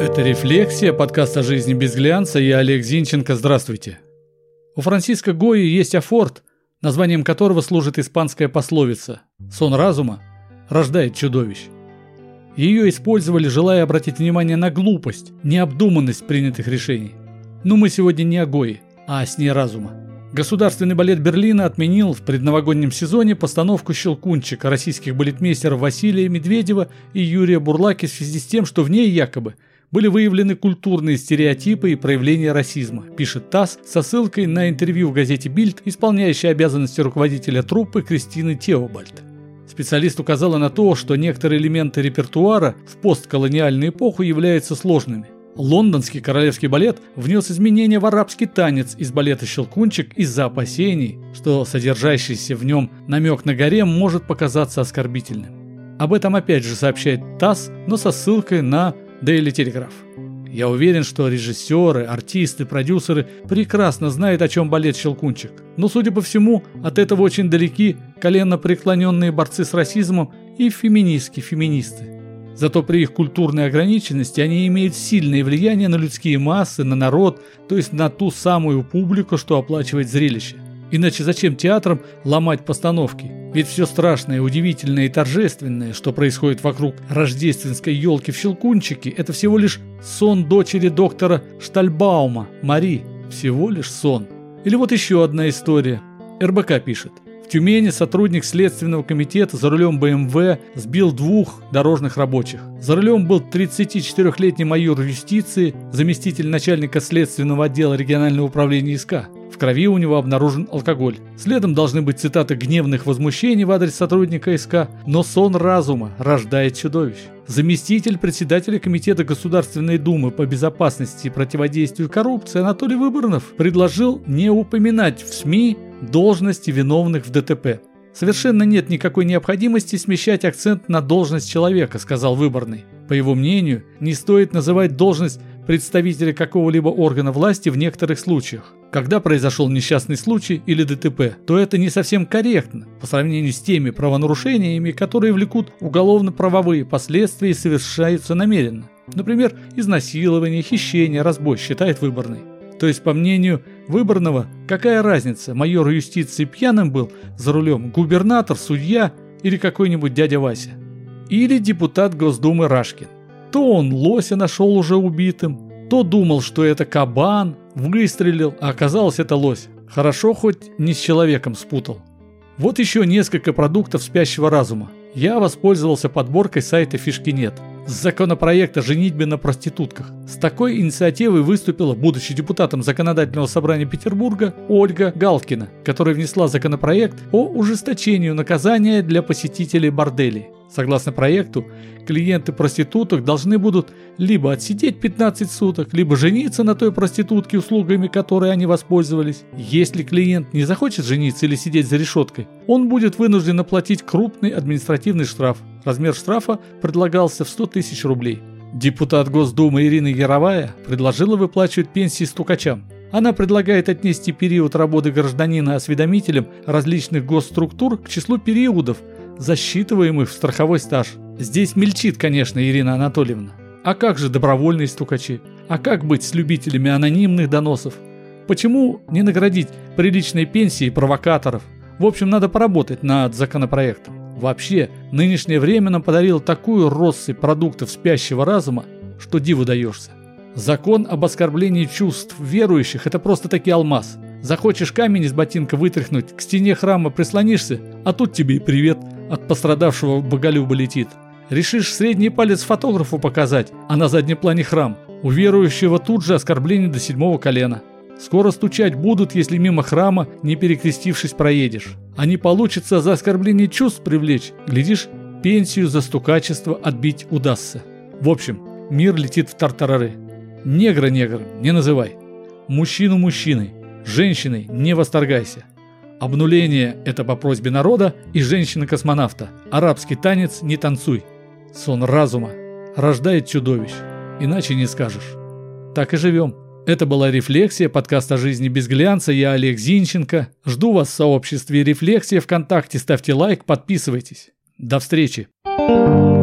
Это «Рефлексия», подкаст о жизни без глянца. Я Олег Зинченко. Здравствуйте. У Франциско Гои есть афорт, названием которого служит испанская пословица «Сон разума рождает чудовищ». Ее использовали, желая обратить внимание на глупость, необдуманность принятых решений. Но мы сегодня не о Гои, а о сне разума. Государственный балет Берлина отменил в предновогоднем сезоне постановку «Щелкунчика» российских балетмейстеров Василия Медведева и Юрия Бурлаки в связи с тем, что в ней якобы были выявлены культурные стереотипы и проявления расизма, пишет ТАСС со ссылкой на интервью в газете «Бильд», исполняющей обязанности руководителя труппы Кристины Теобальд. Специалист указала на то, что некоторые элементы репертуара в постколониальную эпоху являются сложными – Лондонский королевский балет внес изменения в арабский танец из балета «Щелкунчик» из-за опасений, что содержащийся в нем намек на гарем может показаться оскорбительным. Об этом опять же сообщает ТАСС, но со ссылкой на Daily Telegraph. Я уверен, что режиссеры, артисты, продюсеры прекрасно знают, о чем балет «Щелкунчик». Но, судя по всему, от этого очень далеки коленно преклоненные борцы с расизмом и феминистки-феминисты. Зато при их культурной ограниченности они имеют сильное влияние на людские массы, на народ, то есть на ту самую публику, что оплачивает зрелище. Иначе зачем театрам ломать постановки? Ведь все страшное, удивительное и торжественное, что происходит вокруг рождественской елки в Щелкунчике, это всего лишь сон дочери доктора Штальбаума, Мари. Всего лишь сон. Или вот еще одна история. РБК пишет. Тюмени сотрудник Следственного комитета за рулем БМВ сбил двух дорожных рабочих. За рулем был 34-летний майор юстиции, заместитель начальника Следственного отдела регионального управления ИСК. Крови у него обнаружен алкоголь. Следом должны быть цитаты гневных возмущений в адрес сотрудника СК, но сон разума рождает чудовищ. Заместитель председателя Комитета Государственной Думы по безопасности и противодействию коррупции Анатолий Выборнов предложил не упоминать в СМИ должности виновных в ДТП. Совершенно нет никакой необходимости смещать акцент на должность человека, сказал Выборный. По его мнению, не стоит называть должность представителя какого-либо органа власти в некоторых случаях. Когда произошел несчастный случай или ДТП, то это не совсем корректно по сравнению с теми правонарушениями, которые влекут уголовно-правовые последствия и совершаются намеренно. Например, изнасилование, хищение, разбой, считает выборный. То есть, по мнению выборного, какая разница, майор юстиции пьяным был за рулем, губернатор, судья или какой-нибудь дядя Вася? Или депутат Госдумы Рашкин. То он лося нашел уже убитым, то думал, что это кабан, выстрелил, а оказалось это лось. Хорошо хоть не с человеком спутал. Вот еще несколько продуктов спящего разума. Я воспользовался подборкой сайта Фишки нет с законопроекта «Женитьбе на проститутках». С такой инициативой выступила, будучи депутатом Законодательного собрания Петербурга, Ольга Галкина, которая внесла законопроект о ужесточении наказания для посетителей борделей. Согласно проекту, клиенты проституток должны будут либо отсидеть 15 суток, либо жениться на той проститутке, услугами которой они воспользовались. Если клиент не захочет жениться или сидеть за решеткой, он будет вынужден оплатить крупный административный штраф. Размер штрафа предлагался в 100 тысяч рублей. Депутат Госдумы Ирина Яровая предложила выплачивать пенсии стукачам. Она предлагает отнести период работы гражданина осведомителем различных госструктур к числу периодов, засчитываемых в страховой стаж. Здесь мельчит, конечно, Ирина Анатольевна. А как же добровольные стукачи? А как быть с любителями анонимных доносов? Почему не наградить приличной пенсией провокаторов? В общем, надо поработать над законопроектом. Вообще, нынешнее время нам подарило такую россыпь продуктов спящего разума, что диву даешься. Закон об оскорблении чувств верующих – это просто таки алмаз. Захочешь камень из ботинка вытряхнуть, к стене храма прислонишься, а тут тебе и привет – от пострадавшего боголюба летит. Решишь средний палец фотографу показать, а на заднем плане храм. У верующего тут же оскорбление до седьмого колена. Скоро стучать будут, если мимо храма, не перекрестившись, проедешь. А не получится за оскорбление чувств привлечь, глядишь, пенсию за стукачество отбить удастся. В общем, мир летит в тартарары. Негра негром не называй. Мужчину мужчиной, женщиной не восторгайся. Обнуление – это по просьбе народа и женщины-космонавта. Арабский танец не танцуй. Сон разума рождает чудовищ. Иначе не скажешь. Так и живем. Это была «Рефлексия», подкаст о жизни без глянца. Я Олег Зинченко. Жду вас в сообществе «Рефлексия» ВКонтакте. Ставьте лайк, подписывайтесь. До встречи. thank you